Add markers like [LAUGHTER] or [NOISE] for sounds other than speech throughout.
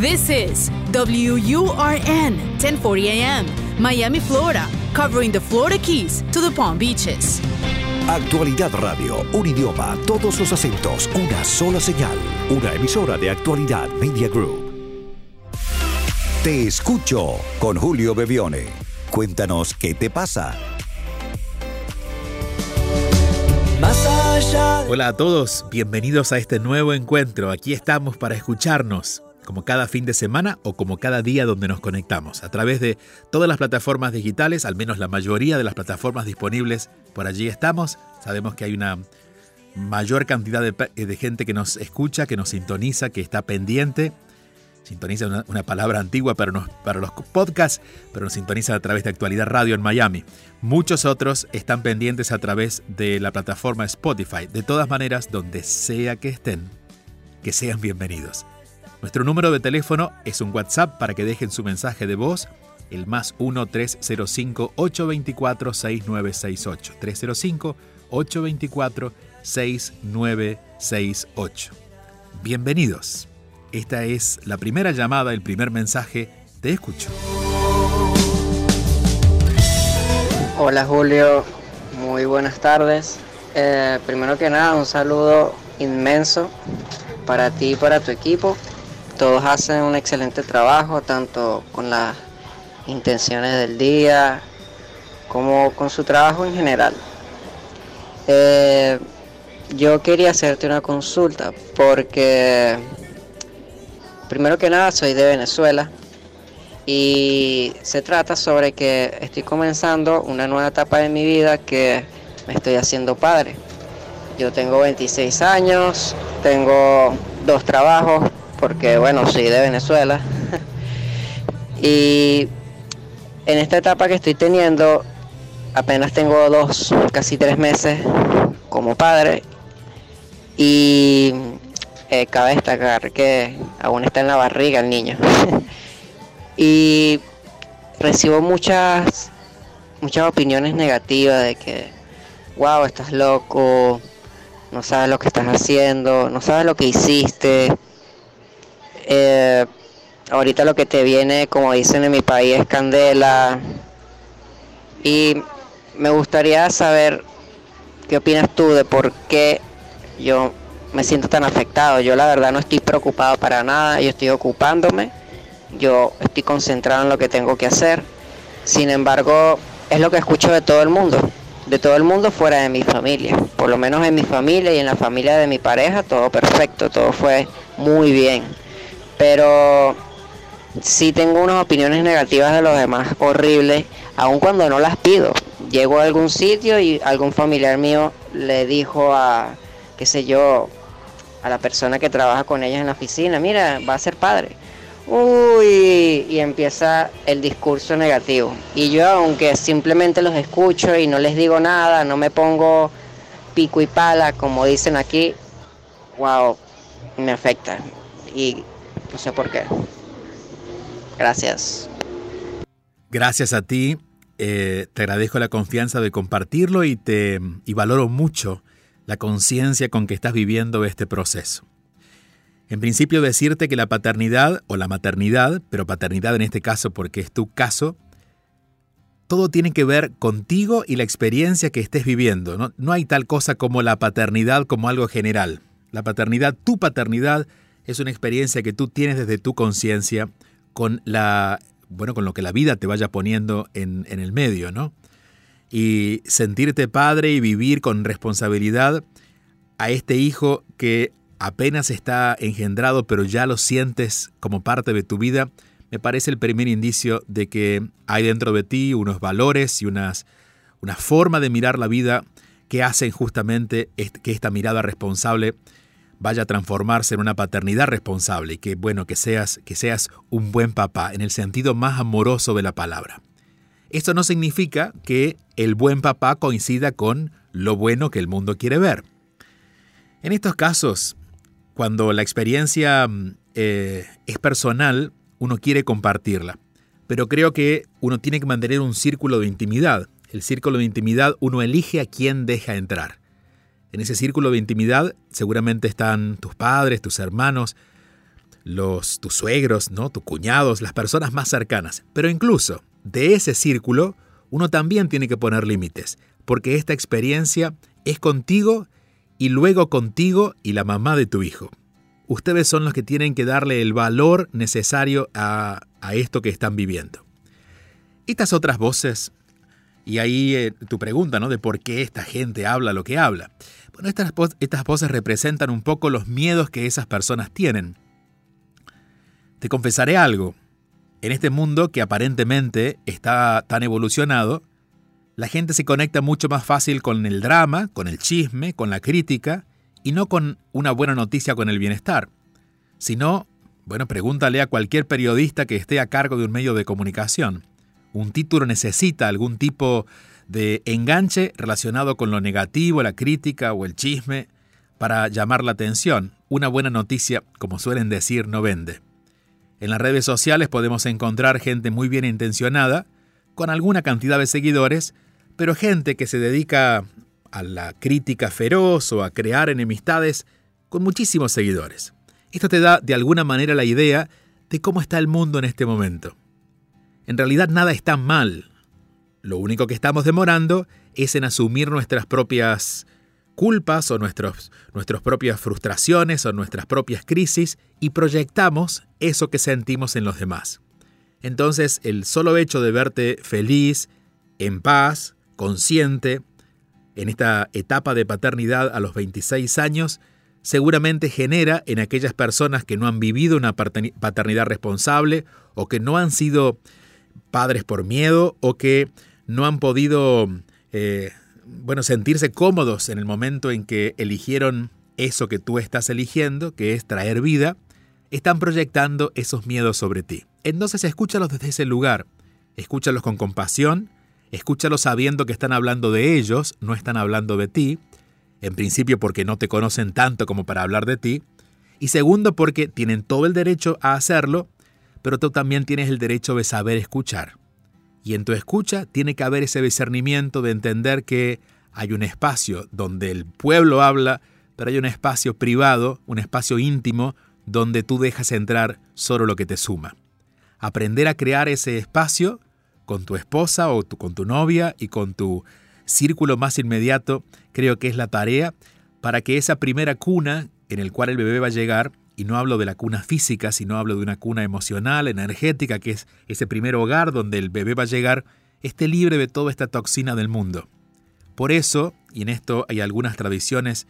This is WURN 1040 AM, Miami, Florida, covering the Florida Keys to the Palm Beaches. Actualidad Radio, un idioma, todos los acentos, una sola señal. Una emisora de Actualidad Media Group. Te escucho con Julio Bebione. Cuéntanos qué te pasa. Hola a todos, bienvenidos a este nuevo encuentro. Aquí estamos para escucharnos, como cada fin de semana o como cada día donde nos conectamos, a través de todas las plataformas digitales, al menos la mayoría de las plataformas disponibles, por allí estamos. Sabemos que hay una mayor cantidad de, gente que nos escucha, que nos sintoniza, que está pendiente sintoniza una, palabra antigua para, para los podcasts, pero nos sintoniza a través de Actualidad Radio en Miami. Muchos otros están pendientes a través de la plataforma Spotify. De todas maneras, donde sea que estén, que sean bienvenidos. Nuestro número de teléfono es un WhatsApp para que dejen su mensaje de voz, el más 1-305-824-6968. 305-824-6968. Bienvenidos. Esta es la primera llamada, el primer mensaje. Te escucho. Hola Julio, muy buenas tardes. Eh, primero que nada, un saludo inmenso para ti y para tu equipo. Todos hacen un excelente trabajo, tanto con las intenciones del día como con su trabajo en general. Eh, yo quería hacerte una consulta porque Primero que nada, soy de Venezuela y se trata sobre que estoy comenzando una nueva etapa de mi vida que me estoy haciendo padre. Yo tengo 26 años, tengo dos trabajos, porque bueno, soy de Venezuela. [LAUGHS] y en esta etapa que estoy teniendo, apenas tengo dos, casi tres meses como padre. Y eh, cabe destacar que aún está en la barriga el niño. [LAUGHS] y recibo muchas, muchas opiniones negativas de que, wow, estás loco, no sabes lo que estás haciendo, no sabes lo que hiciste. Eh, ahorita lo que te viene, como dicen en mi país, es candela. Y me gustaría saber qué opinas tú de por qué yo me siento tan afectado. Yo la verdad no estoy preocupado para nada, yo estoy ocupándome, yo estoy concentrado en lo que tengo que hacer. Sin embargo, es lo que escucho de todo el mundo, de todo el mundo fuera de mi familia. Por lo menos en mi familia y en la familia de mi pareja, todo perfecto, todo fue muy bien. Pero sí tengo unas opiniones negativas de los demás horribles, aun cuando no las pido. Llego a algún sitio y algún familiar mío le dijo a, qué sé yo, a la persona que trabaja con ellas en la oficina, mira, va a ser padre. Uy, y empieza el discurso negativo. Y yo, aunque simplemente los escucho y no les digo nada, no me pongo pico y pala, como dicen aquí, wow, me afecta. Y no sé por qué. Gracias. Gracias a ti. Eh, te agradezco la confianza de compartirlo y te y valoro mucho la conciencia con que estás viviendo este proceso. En principio decirte que la paternidad o la maternidad, pero paternidad en este caso porque es tu caso, todo tiene que ver contigo y la experiencia que estés viviendo. No, no hay tal cosa como la paternidad como algo general. La paternidad, tu paternidad, es una experiencia que tú tienes desde tu conciencia con la bueno, con lo que la vida te vaya poniendo en, en el medio, ¿no? y sentirte padre y vivir con responsabilidad a este hijo que apenas está engendrado pero ya lo sientes como parte de tu vida, me parece el primer indicio de que hay dentro de ti unos valores y unas, una forma de mirar la vida que hacen justamente que esta mirada responsable vaya a transformarse en una paternidad responsable y que bueno que seas que seas un buen papá en el sentido más amoroso de la palabra. Esto no significa que el buen papá coincida con lo bueno que el mundo quiere ver. En estos casos, cuando la experiencia mm, eh, es personal, uno quiere compartirla. Pero creo que uno tiene que mantener un círculo de intimidad. El círculo de intimidad uno elige a quién deja entrar. En ese círculo de intimidad seguramente están tus padres, tus hermanos, los tus suegros, ¿no? tus cuñados, las personas más cercanas. Pero incluso de ese círculo, uno también tiene que poner límites, porque esta experiencia es contigo y luego contigo y la mamá de tu hijo. Ustedes son los que tienen que darle el valor necesario a, a esto que están viviendo. Estas otras voces, y ahí eh, tu pregunta, ¿no? De por qué esta gente habla lo que habla. Bueno, estas, estas voces representan un poco los miedos que esas personas tienen. Te confesaré algo. En este mundo que aparentemente está tan evolucionado, la gente se conecta mucho más fácil con el drama, con el chisme, con la crítica, y no con una buena noticia con el bienestar. Sino, bueno, pregúntale a cualquier periodista que esté a cargo de un medio de comunicación. Un título necesita algún tipo de enganche relacionado con lo negativo, la crítica o el chisme para llamar la atención. Una buena noticia, como suelen decir, no vende. En las redes sociales podemos encontrar gente muy bien intencionada, con alguna cantidad de seguidores, pero gente que se dedica a la crítica feroz o a crear enemistades con muchísimos seguidores. Esto te da de alguna manera la idea de cómo está el mundo en este momento. En realidad nada está mal. Lo único que estamos demorando es en asumir nuestras propias culpas o nuestros, nuestras propias frustraciones o nuestras propias crisis y proyectamos eso que sentimos en los demás. Entonces el solo hecho de verte feliz, en paz, consciente, en esta etapa de paternidad a los 26 años, seguramente genera en aquellas personas que no han vivido una paternidad responsable o que no han sido padres por miedo o que no han podido eh, bueno, sentirse cómodos en el momento en que eligieron eso que tú estás eligiendo, que es traer vida, están proyectando esos miedos sobre ti. Entonces escúchalos desde ese lugar, escúchalos con compasión, escúchalos sabiendo que están hablando de ellos, no están hablando de ti, en principio porque no te conocen tanto como para hablar de ti, y segundo porque tienen todo el derecho a hacerlo, pero tú también tienes el derecho de saber escuchar. Y en tu escucha tiene que haber ese discernimiento de entender que hay un espacio donde el pueblo habla, pero hay un espacio privado, un espacio íntimo, donde tú dejas entrar solo lo que te suma. Aprender a crear ese espacio con tu esposa o con tu novia y con tu círculo más inmediato, creo que es la tarea para que esa primera cuna en el cual el bebé va a llegar y no hablo de la cuna física, sino hablo de una cuna emocional, energética, que es ese primer hogar donde el bebé va a llegar, esté libre de toda esta toxina del mundo. Por eso, y en esto hay algunas tradiciones,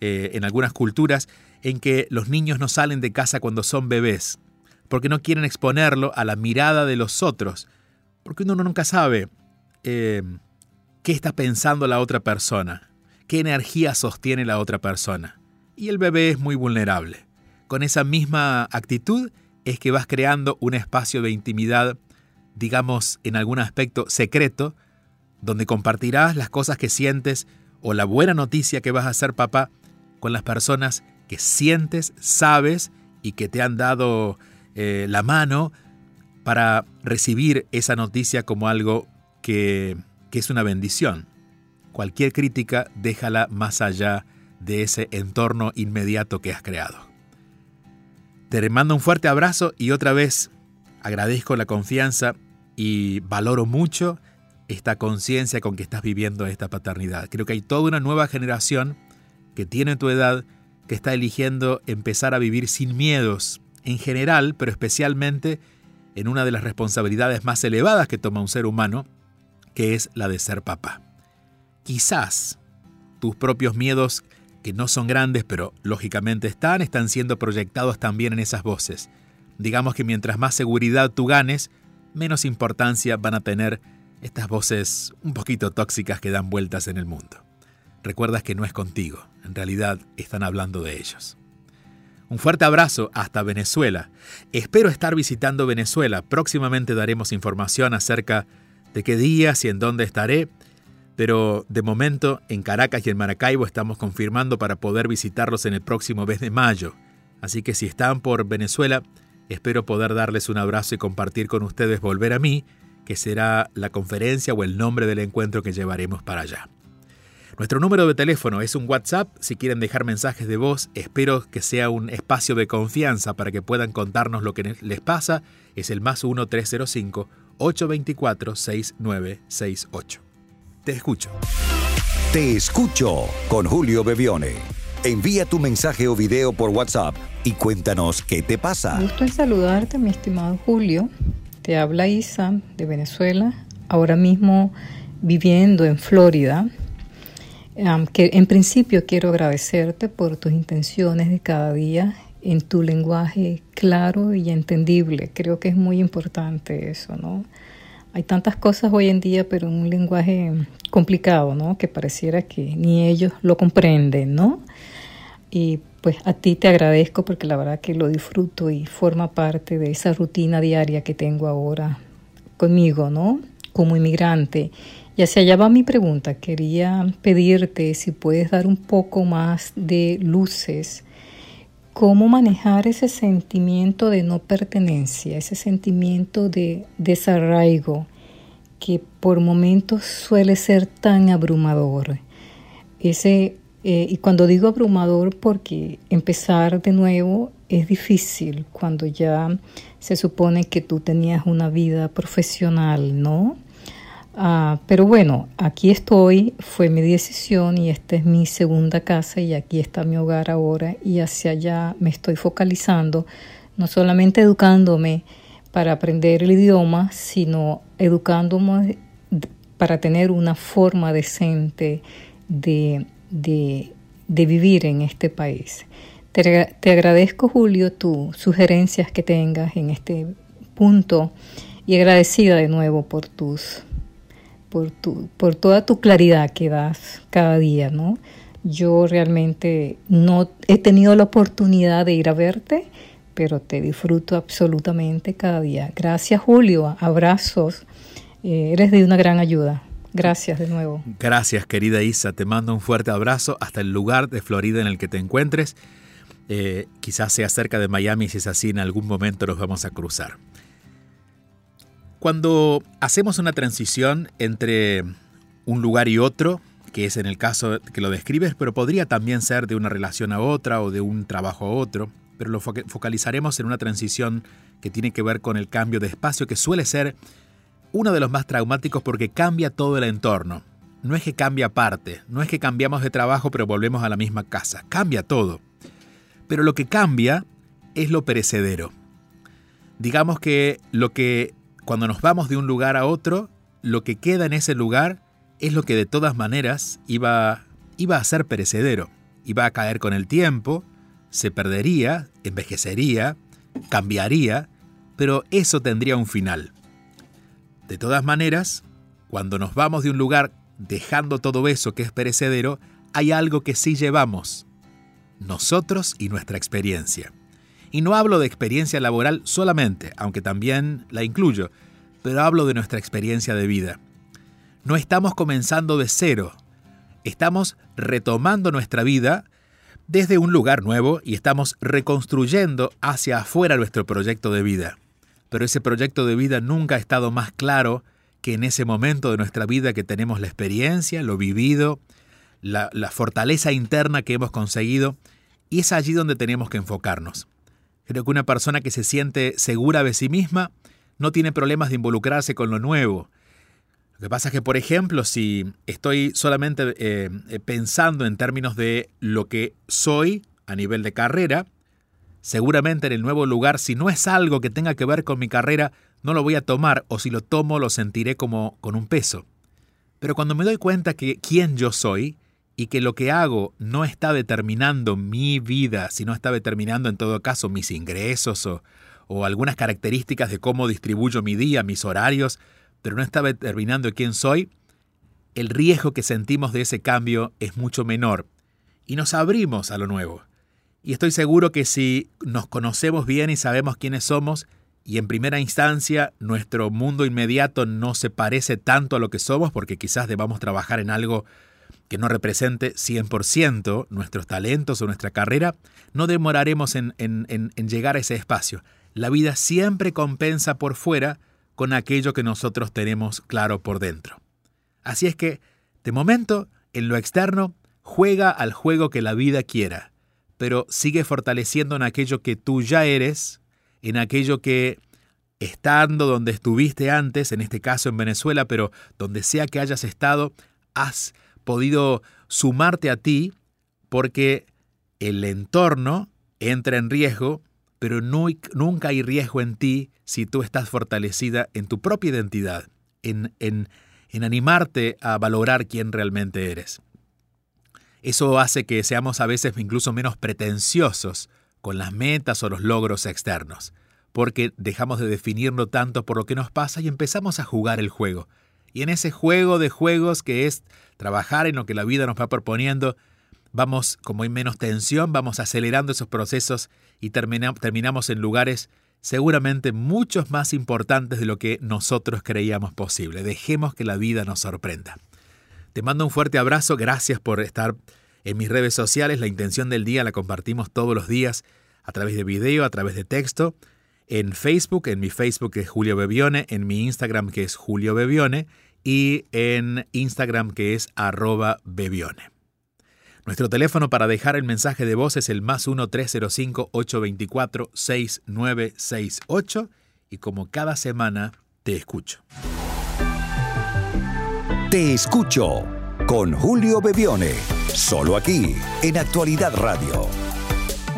eh, en algunas culturas, en que los niños no salen de casa cuando son bebés, porque no quieren exponerlo a la mirada de los otros, porque uno nunca sabe eh, qué está pensando la otra persona, qué energía sostiene la otra persona. Y el bebé es muy vulnerable con esa misma actitud es que vas creando un espacio de intimidad, digamos, en algún aspecto secreto, donde compartirás las cosas que sientes o la buena noticia que vas a ser papá con las personas que sientes, sabes y que te han dado eh, la mano para recibir esa noticia como algo que, que es una bendición. Cualquier crítica déjala más allá de ese entorno inmediato que has creado. Te mando un fuerte abrazo y otra vez agradezco la confianza y valoro mucho esta conciencia con que estás viviendo esta paternidad. Creo que hay toda una nueva generación que tiene tu edad que está eligiendo empezar a vivir sin miedos en general, pero especialmente en una de las responsabilidades más elevadas que toma un ser humano, que es la de ser papá. Quizás tus propios miedos que no son grandes, pero lógicamente están, están siendo proyectados también en esas voces. Digamos que mientras más seguridad tú ganes, menos importancia van a tener estas voces un poquito tóxicas que dan vueltas en el mundo. Recuerdas que no es contigo, en realidad están hablando de ellos. Un fuerte abrazo hasta Venezuela. Espero estar visitando Venezuela. Próximamente daremos información acerca de qué días y en dónde estaré pero de momento en Caracas y en Maracaibo estamos confirmando para poder visitarlos en el próximo mes de mayo. Así que si están por Venezuela, espero poder darles un abrazo y compartir con ustedes Volver a mí, que será la conferencia o el nombre del encuentro que llevaremos para allá. Nuestro número de teléfono es un WhatsApp. Si quieren dejar mensajes de voz, espero que sea un espacio de confianza para que puedan contarnos lo que les pasa. Es el más 1-305-824-6968. Te escucho. Te escucho con Julio Bevione. Envía tu mensaje o video por WhatsApp y cuéntanos qué te pasa. Gusto en saludarte, mi estimado Julio. Te habla Isa de Venezuela, ahora mismo viviendo en Florida. que en principio quiero agradecerte por tus intenciones de cada día en tu lenguaje claro y entendible. Creo que es muy importante eso, ¿no? Hay tantas cosas hoy en día, pero en un lenguaje complicado, ¿no? Que pareciera que ni ellos lo comprenden, ¿no? Y pues a ti te agradezco porque la verdad que lo disfruto y forma parte de esa rutina diaria que tengo ahora conmigo, ¿no? Como inmigrante. Y hacia allá va mi pregunta. Quería pedirte si puedes dar un poco más de luces. ¿Cómo manejar ese sentimiento de no pertenencia, ese sentimiento de desarraigo que por momentos suele ser tan abrumador? Ese eh, y cuando digo abrumador, porque empezar de nuevo es difícil cuando ya se supone que tú tenías una vida profesional, ¿no? Ah, pero bueno, aquí estoy, fue mi decisión y esta es mi segunda casa y aquí está mi hogar ahora y hacia allá me estoy focalizando, no solamente educándome para aprender el idioma, sino educándome para tener una forma decente de de, vivir en este país. Te, te, agradezco, Julio, tus sugerencias que tengas en este punto y agradecida de nuevo por tus por, tu, por toda tu claridad que das cada día, ¿no? Yo realmente no he tenido la oportunidad de ir a verte, pero te disfruto absolutamente cada día. Gracias, Julio. Abrazos. Eh, eres de una gran ayuda. Gracias de nuevo. Gracias, querida Isa. Te mando un fuerte abrazo hasta el lugar de Florida en el que te encuentres. Eh, quizás sea cerca de Miami, si es así, en algún momento nos vamos a cruzar. Cuando hacemos una transición entre un lugar y otro, que es en el caso que lo describes, pero podría también ser de una relación a otra o de un trabajo a otro, pero lo focalizaremos en una transición que tiene que ver con el cambio de espacio que suele ser uno de los más traumáticos porque cambia todo el entorno. No es que cambia parte, no es que cambiamos de trabajo pero volvemos a la misma casa, cambia todo. Pero lo que cambia es lo perecedero. Digamos que lo que cuando nos vamos de un lugar a otro, lo que queda en ese lugar es lo que de todas maneras iba, iba a ser perecedero, iba a caer con el tiempo, se perdería, envejecería, cambiaría, pero eso tendría un final. De todas maneras, cuando nos vamos de un lugar dejando todo eso que es perecedero, hay algo que sí llevamos, nosotros y nuestra experiencia. Y no hablo de experiencia laboral solamente, aunque también la incluyo, pero hablo de nuestra experiencia de vida. No estamos comenzando de cero, estamos retomando nuestra vida desde un lugar nuevo y estamos reconstruyendo hacia afuera nuestro proyecto de vida pero ese proyecto de vida nunca ha estado más claro que en ese momento de nuestra vida que tenemos la experiencia, lo vivido, la, fortaleza interna que hemos conseguido, y es allí donde tenemos que enfocarnos. Creo que una persona que se siente segura de sí misma no tiene problemas de involucrarse con lo nuevo. Lo que pasa es que, por ejemplo, si estoy solamente eh, pensando en términos de lo que soy a nivel de carrera, Seguramente en el nuevo lugar, si no es algo que tenga que ver con mi carrera, no lo voy a tomar o si lo tomo lo sentiré como con un peso. Pero cuando me doy cuenta que quién yo soy y que lo que hago no está determinando mi vida, sino está determinando en todo caso mis ingresos o, o algunas características de cómo distribuyo mi día, mis horarios, pero no está determinando quién soy, el riesgo que sentimos de ese cambio es mucho menor y nos abrimos a lo nuevo. Y estoy seguro que si nos conocemos bien y sabemos quiénes somos, y en primera instancia nuestro mundo inmediato no se parece tanto a lo que somos, porque quizás debamos trabajar en algo que no represente 100% nuestros talentos o nuestra carrera, no demoraremos en, en llegar a ese espacio. La vida siempre compensa por fuera con aquello que nosotros tenemos claro por dentro. Así es que, de momento, en lo externo, juega al juego que la vida quiera, pero sigue fortaleciendo en aquello que tú ya eres, en aquello que estando donde estuviste antes, en este caso en Venezuela, pero donde sea que hayas estado, has podido sumarte a ti porque el entorno entra en riesgo, pero nunca hay riesgo en ti si tú estás fortalecida en tu propia identidad, en, en, en animarte a valorar quién realmente eres. Eso hace que seamos a veces incluso menos pretenciosos con las metas o los logros externos, porque dejamos de definirlo tanto por lo que nos pasa y empezamos a jugar el juego. Y en ese juego de juegos que es trabajar en lo que la vida nos va proponiendo, vamos, como hay menos tensión, vamos acelerando esos procesos y terminamos en lugares seguramente muchos más importantes de lo que nosotros creíamos posible. Dejemos que la vida nos sorprenda. Te mando un fuerte abrazo, gracias por estar en mis redes sociales. La intención del día la compartimos todos los días a través de video, a través de texto, en Facebook, en mi Facebook que es Julio Bebione, en mi Instagram que es Julio Bebione y en Instagram que es arroba Bebione. Nuestro teléfono para dejar el mensaje de voz es el más 1-305-824-6968 y como cada semana te escucho. Te escucho con Julio Bebione, solo aquí en Actualidad Radio.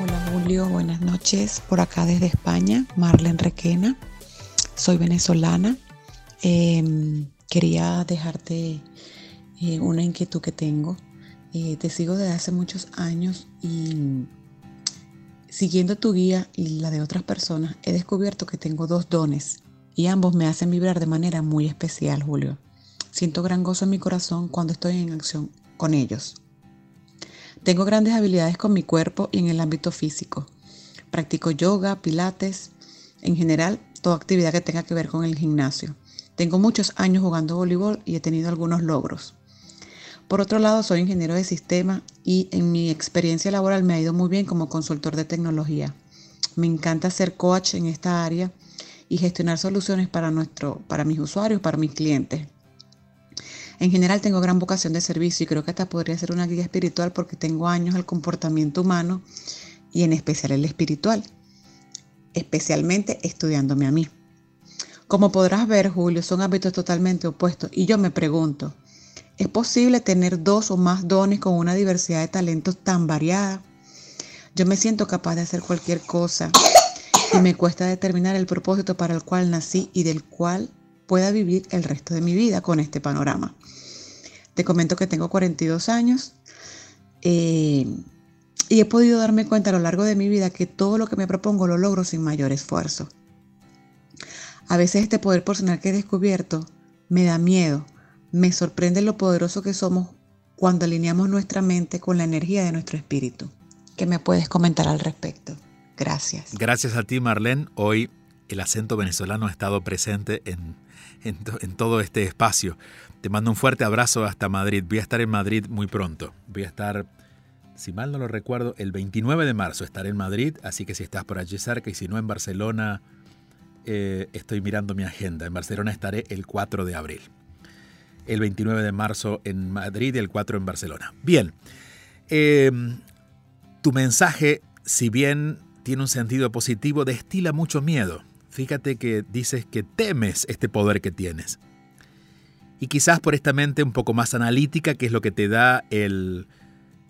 Hola Julio, buenas noches. Por acá desde España, Marlene Requena. Soy venezolana. Em, quería dejarte eh, una inquietud que tengo. Eh, te sigo desde hace muchos años y siguiendo tu guía y la de otras personas, he descubierto que tengo dos dones y ambos me hacen vibrar de manera muy especial, Julio. Siento gran gozo en mi corazón cuando estoy en acción con ellos. Tengo grandes habilidades con mi cuerpo y en el ámbito físico. Practico yoga, pilates, en general, toda actividad que tenga que ver con el gimnasio. Tengo muchos años jugando voleibol y he tenido algunos logros. Por otro lado, soy ingeniero de sistema y en mi experiencia laboral me ha ido muy bien como consultor de tecnología. Me encanta ser coach en esta área y gestionar soluciones para, nuestro, para mis usuarios, para mis clientes. En general tengo gran vocación de servicio y creo que hasta podría ser una guía espiritual porque tengo años el comportamiento humano y en especial el espiritual, especialmente estudiándome a mí. Como podrás ver, Julio, son hábitos totalmente opuestos y yo me pregunto, ¿es posible tener dos o más dones con una diversidad de talentos tan variada? Yo me siento capaz de hacer cualquier cosa y me cuesta determinar el propósito para el cual nací y del cual pueda vivir el resto de mi vida con este panorama. Te comento que tengo 42 años eh, y he podido darme cuenta a lo largo de mi vida que todo lo que me propongo lo logro sin mayor esfuerzo. A veces este poder personal que he descubierto me da miedo, me sorprende lo poderoso que somos cuando alineamos nuestra mente con la energía de nuestro espíritu. ¿Qué me puedes comentar al respecto? Gracias. Gracias a ti, Marlene. Hoy el acento venezolano ha estado presente en, en, todo este espacio. Te mando un fuerte abrazo hasta Madrid. Voy a estar en Madrid muy pronto. Voy a estar, si mal no lo recuerdo, el 29 de marzo estaré en Madrid, así que si estás por allí cerca y si no en Barcelona, eh, estoy mirando mi agenda. En Barcelona estaré el 4 de abril. El 29 de marzo en Madrid y el 4 en Barcelona. Bien, em, tu mensaje, si bien tiene un sentido positivo, destila mucho miedo fíjate que dices que temes este poder que tienes. Y quizás por esta mente un poco más analítica, que es lo que te da el,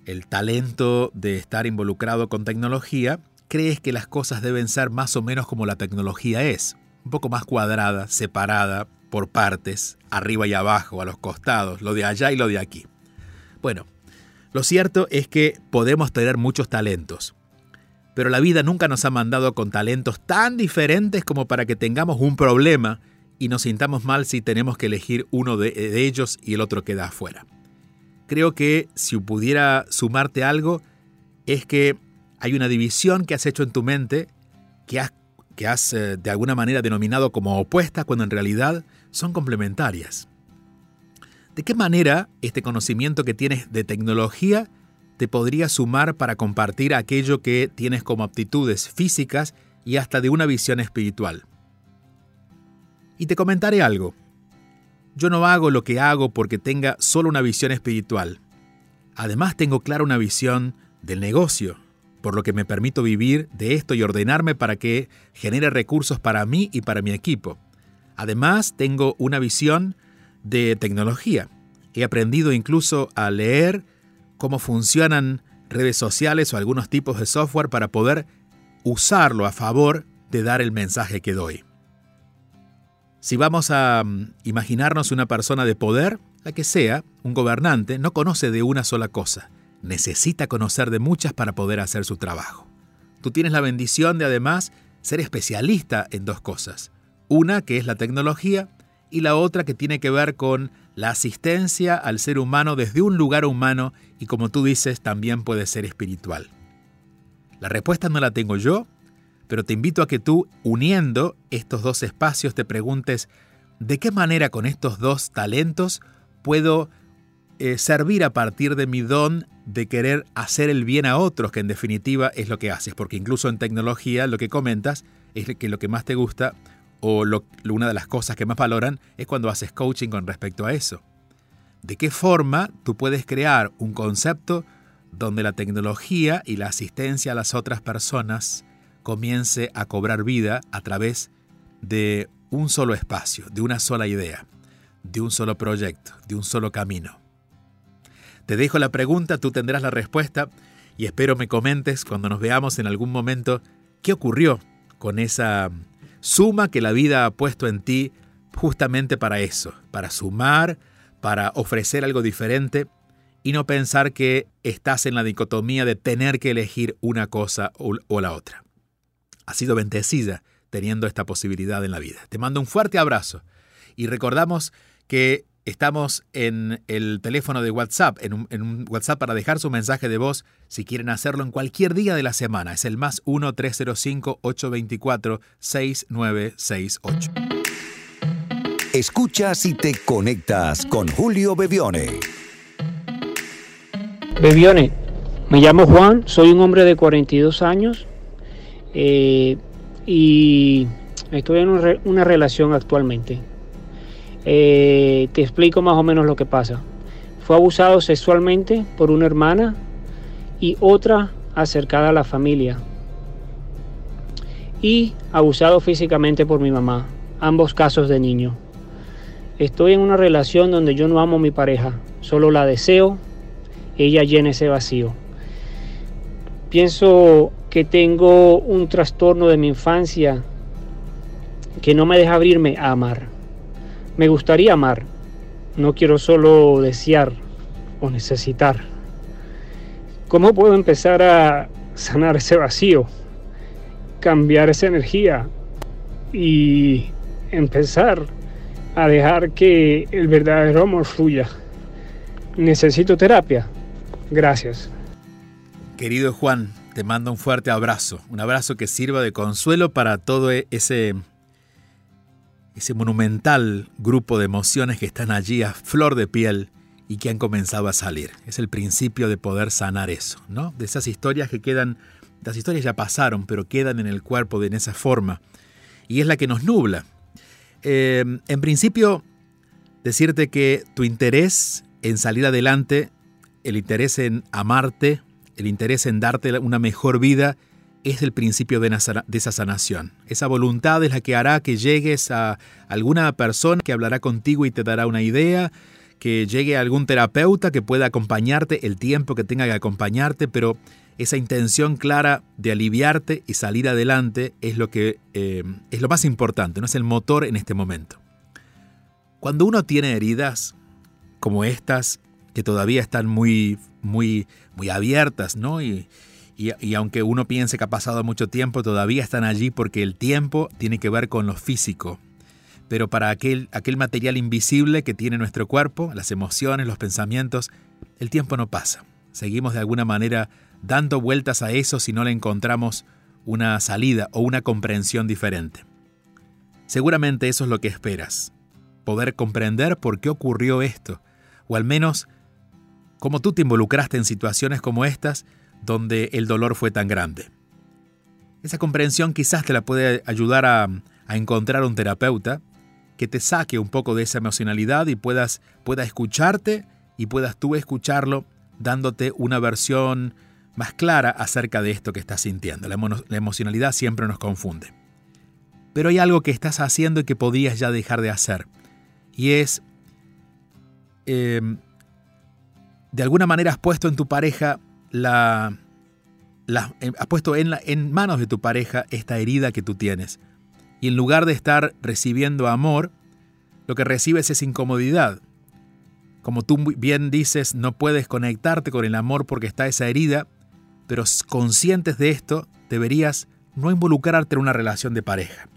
el talento de estar involucrado con tecnología, crees que las cosas deben ser más o menos como la tecnología es, un poco más cuadrada, separada por partes, arriba y abajo, a los costados, lo de allá y lo de aquí. Bueno, lo cierto es que podemos tener muchos talentos, pero la vida nunca nos ha mandado con talentos tan diferentes como para que tengamos un problema y nos sintamos mal si tenemos que elegir uno de, ellos y el otro queda afuera. Creo que si pudiera sumarte algo, es que hay una división que has hecho en tu mente que has, que has eh, de alguna manera denominado como opuesta cuando en realidad son complementarias. ¿De qué manera este conocimiento que tienes de tecnología te podría sumar para compartir aquello que tienes como aptitudes físicas y hasta de una visión espiritual. Y te comentaré algo. Yo no hago lo que hago porque tenga solo una visión espiritual. Además tengo clara una visión del negocio, por lo que me permito vivir de esto y ordenarme para que genere recursos para mí y para mi equipo. Además tengo una visión de tecnología. He aprendido incluso a leer cómo funcionan redes sociales o algunos tipos de software para poder usarlo a favor de dar el mensaje que doy. Si vamos a mm, imaginarnos una persona de poder, la que sea, un gobernante, no conoce de una sola cosa. Necesita conocer de muchas para poder hacer su trabajo. Tú tienes la bendición de además ser especialista en dos cosas. Una que es la tecnología y la otra que tiene que ver con la asistencia al ser humano desde un lugar humano y como tú dices también puede ser espiritual. La respuesta no la tengo yo, pero te invito a que tú, uniendo estos dos espacios, te preguntes, ¿de qué manera con estos dos talentos puedo eh, servir a partir de mi don de querer hacer el bien a otros, que en definitiva es lo que haces? Porque incluso en tecnología lo que comentas es que lo que más te gusta o una de las cosas que más valoran es cuando haces coaching con respecto a eso. ¿De qué forma tú puedes crear un concepto donde la tecnología y la asistencia a las otras personas comience a cobrar vida a través de un solo espacio, de una sola idea, de un solo proyecto, de un solo camino. Te dejo la pregunta, tú tendrás la respuesta y espero me comentes cuando nos veamos en algún momento qué ocurrió con esa suma que la vida ha puesto en ti justamente para eso, para sumar, para ofrecer algo diferente y no pensar que estás en la dicotomía de tener que elegir una cosa o, la otra ha sido bendecida teniendo esta posibilidad en la vida. Te mando un fuerte abrazo y recordamos que estamos en el teléfono de WhatsApp, en un, WhatsApp para dejar su mensaje de voz si quieren hacerlo en cualquier día de la semana. Es el más 1-305-824-6968. Escuchas y te conectas con Julio Bebione. Bebione, me llamo Juan, soy un hombre de 42 años eh, y estoy en una relación actualmente. Eh, te explico más o menos lo que pasa. Fue abusado sexualmente por una hermana y otra acercada a la familia. Y abusado físicamente por mi mamá. Ambos casos de niño. Estoy en una relación donde yo no amo a mi pareja, solo la deseo, ella llena ese vacío. Pienso que tengo un trastorno de mi infancia que no me deja abrirme a amar. Me gustaría amar, no quiero solo desear o necesitar. ¿Cómo puedo empezar a sanar ese vacío, cambiar esa energía y empezar a dejar que el verdadero amor fluya? Necesito terapia. Gracias. Querido Juan, te mando un fuerte abrazo, un abrazo que sirva de consuelo para todo e-, ese, ese monumental grupo de emociones que están allí a flor de piel y que han comenzado a salir. Es el principio de poder sanar eso, ¿no? De esas historias que quedan, las historias ya pasaron, pero quedan en el cuerpo de en esa forma. Y es la que nos nubla. Eh, en principio, decirte que tu interés en salir adelante, el interés en amarte, el interés en darte una mejor vida es el principio de, esa sanación. Esa voluntad es la que hará que llegues a alguna persona que hablará contigo y te dará una idea, que llegue a algún terapeuta que pueda acompañarte el tiempo que tenga que acompañarte, pero esa intención clara de aliviarte y salir adelante es lo que eh, es lo más importante, no es el motor en este momento. Cuando uno tiene heridas como estas, que todavía están muy, muy, muy abiertas, ¿no? Y, aunque uno piense que ha pasado mucho tiempo, todavía están allí porque el tiempo tiene que ver con lo físico. Pero para aquel, aquel material invisible que tiene nuestro cuerpo, las emociones, los pensamientos, el tiempo no pasa. Seguimos de alguna manera dando vueltas a eso si no le encontramos una salida o una comprensión diferente. Seguramente eso es lo que esperas, poder comprender por qué ocurrió esto, o al menos cómo tú te involucraste en situaciones como estas donde el dolor fue tan grande. Esa comprensión quizás te la puede ayudar a, encontrar un terapeuta que te saque un poco de esa emocionalidad y puedas pueda escucharte y puedas tú escucharlo dándote una versión más clara acerca de esto que estás sintiendo. La, emocionalidad siempre nos confunde. Pero hay algo que estás haciendo y que podrías ya dejar de hacer. Y es, em, de alguna manera has puesto en tu pareja la, eh, has puesto en, en manos de tu pareja esta herida que tú tienes. Y en lugar de estar recibiendo amor, lo que recibes es incomodidad. Como tú bien dices, no puedes conectarte con el amor porque está esa herida, pero conscientes de esto, deberías no involucrarte en una relación de pareja.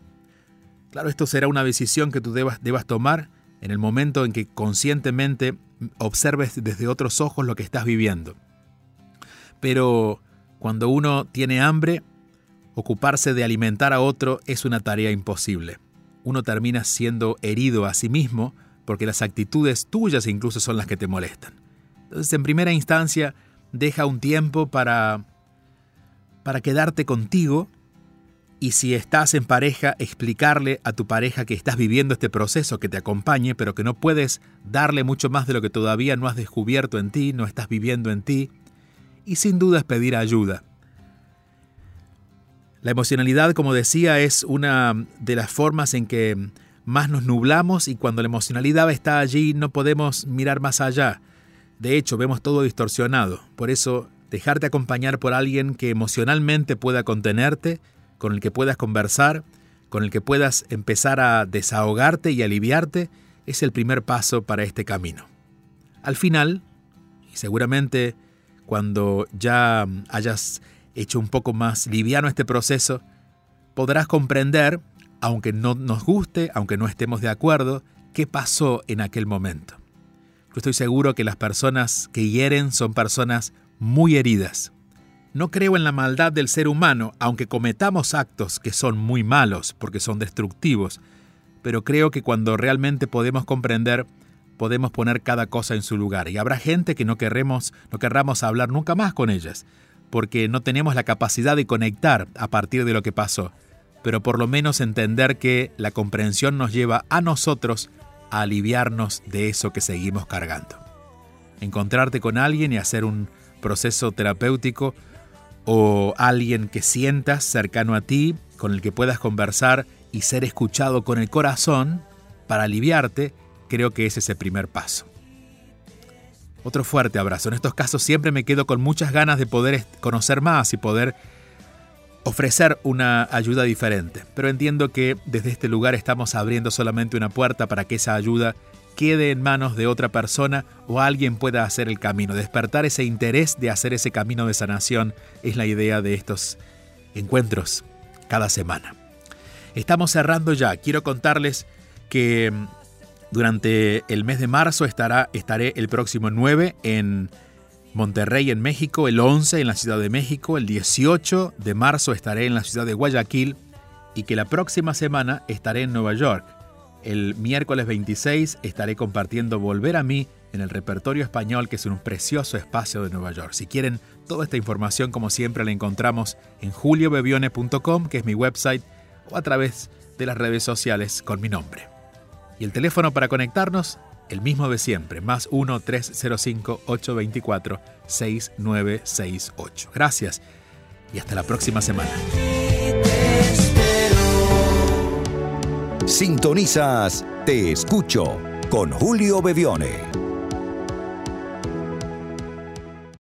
Claro, esto será una decisión que tú debas, debas tomar en el momento en que conscientemente observes desde otros ojos lo que estás viviendo. Pero cuando uno tiene hambre, ocuparse de alimentar a otro es una tarea imposible. Uno termina siendo herido a sí mismo porque las actitudes tuyas incluso son las que te molestan. Entonces, en primera instancia, deja un tiempo para para quedarte contigo y si estás en pareja, explicarle a tu pareja que estás viviendo este proceso, que te acompañe, pero que no puedes darle mucho más de lo que todavía no has descubierto en ti, no estás viviendo en ti, y sin duda es pedir ayuda. La emocionalidad, como decía, es una de las formas en que más nos nublamos y cuando la emocionalidad está allí no podemos mirar más allá. De hecho, vemos todo distorsionado. Por eso, dejarte acompañar por alguien que emocionalmente pueda contenerte, con el que puedas conversar, con el que puedas empezar a desahogarte y aliviarte, es el primer paso para este camino. Al final, y seguramente cuando ya hayas hecho un poco más liviano este proceso, podrás comprender, aunque no nos guste, aunque no estemos de acuerdo, qué pasó en aquel momento. Yo estoy seguro que las personas que hieren son personas muy heridas. No creo en la maldad del ser humano, aunque cometamos actos que son muy malos porque son destructivos, pero creo que cuando realmente podemos comprender podemos poner cada cosa en su lugar. Y habrá gente que no querremos, no querramos hablar nunca más con ellas, porque no tenemos la capacidad de conectar a partir de lo que pasó. Pero por lo menos entender que la comprensión nos lleva a nosotros a aliviarnos de eso que seguimos cargando. Encontrarte con alguien y hacer un proceso terapéutico o alguien que sientas cercano a ti, con el que puedas conversar y ser escuchado con el corazón para aliviarte creo que es el primer paso. Otro fuerte abrazo. En estos casos siempre me quedo con muchas ganas de poder conocer más y poder ofrecer una ayuda diferente. Pero entiendo que desde este lugar estamos abriendo solamente una puerta para que esa ayuda quede en manos de otra persona o alguien pueda hacer el camino. Despertar ese interés de hacer ese camino de sanación es la idea de estos encuentros cada semana. Estamos cerrando ya. Quiero contarles que durante el mes de marzo estará, estaré el próximo 9 en Monterrey, en México, el 11 en la Ciudad de México, el 18 de marzo estaré en la ciudad de Guayaquil y que la próxima semana estaré en Nueva York. El miércoles 26 estaré compartiendo Volver a mí en el repertorio español, que es un precioso espacio de Nueva York. Si quieren toda esta información, como siempre, la encontramos en juliobevione.com, que es mi website, o a través de las redes sociales con mi nombre. Y el teléfono para conectarnos, el mismo de siempre, más 1-305-824-6968. Gracias y hasta la próxima semana. Sintonizas Te Escucho con Julio Bevione.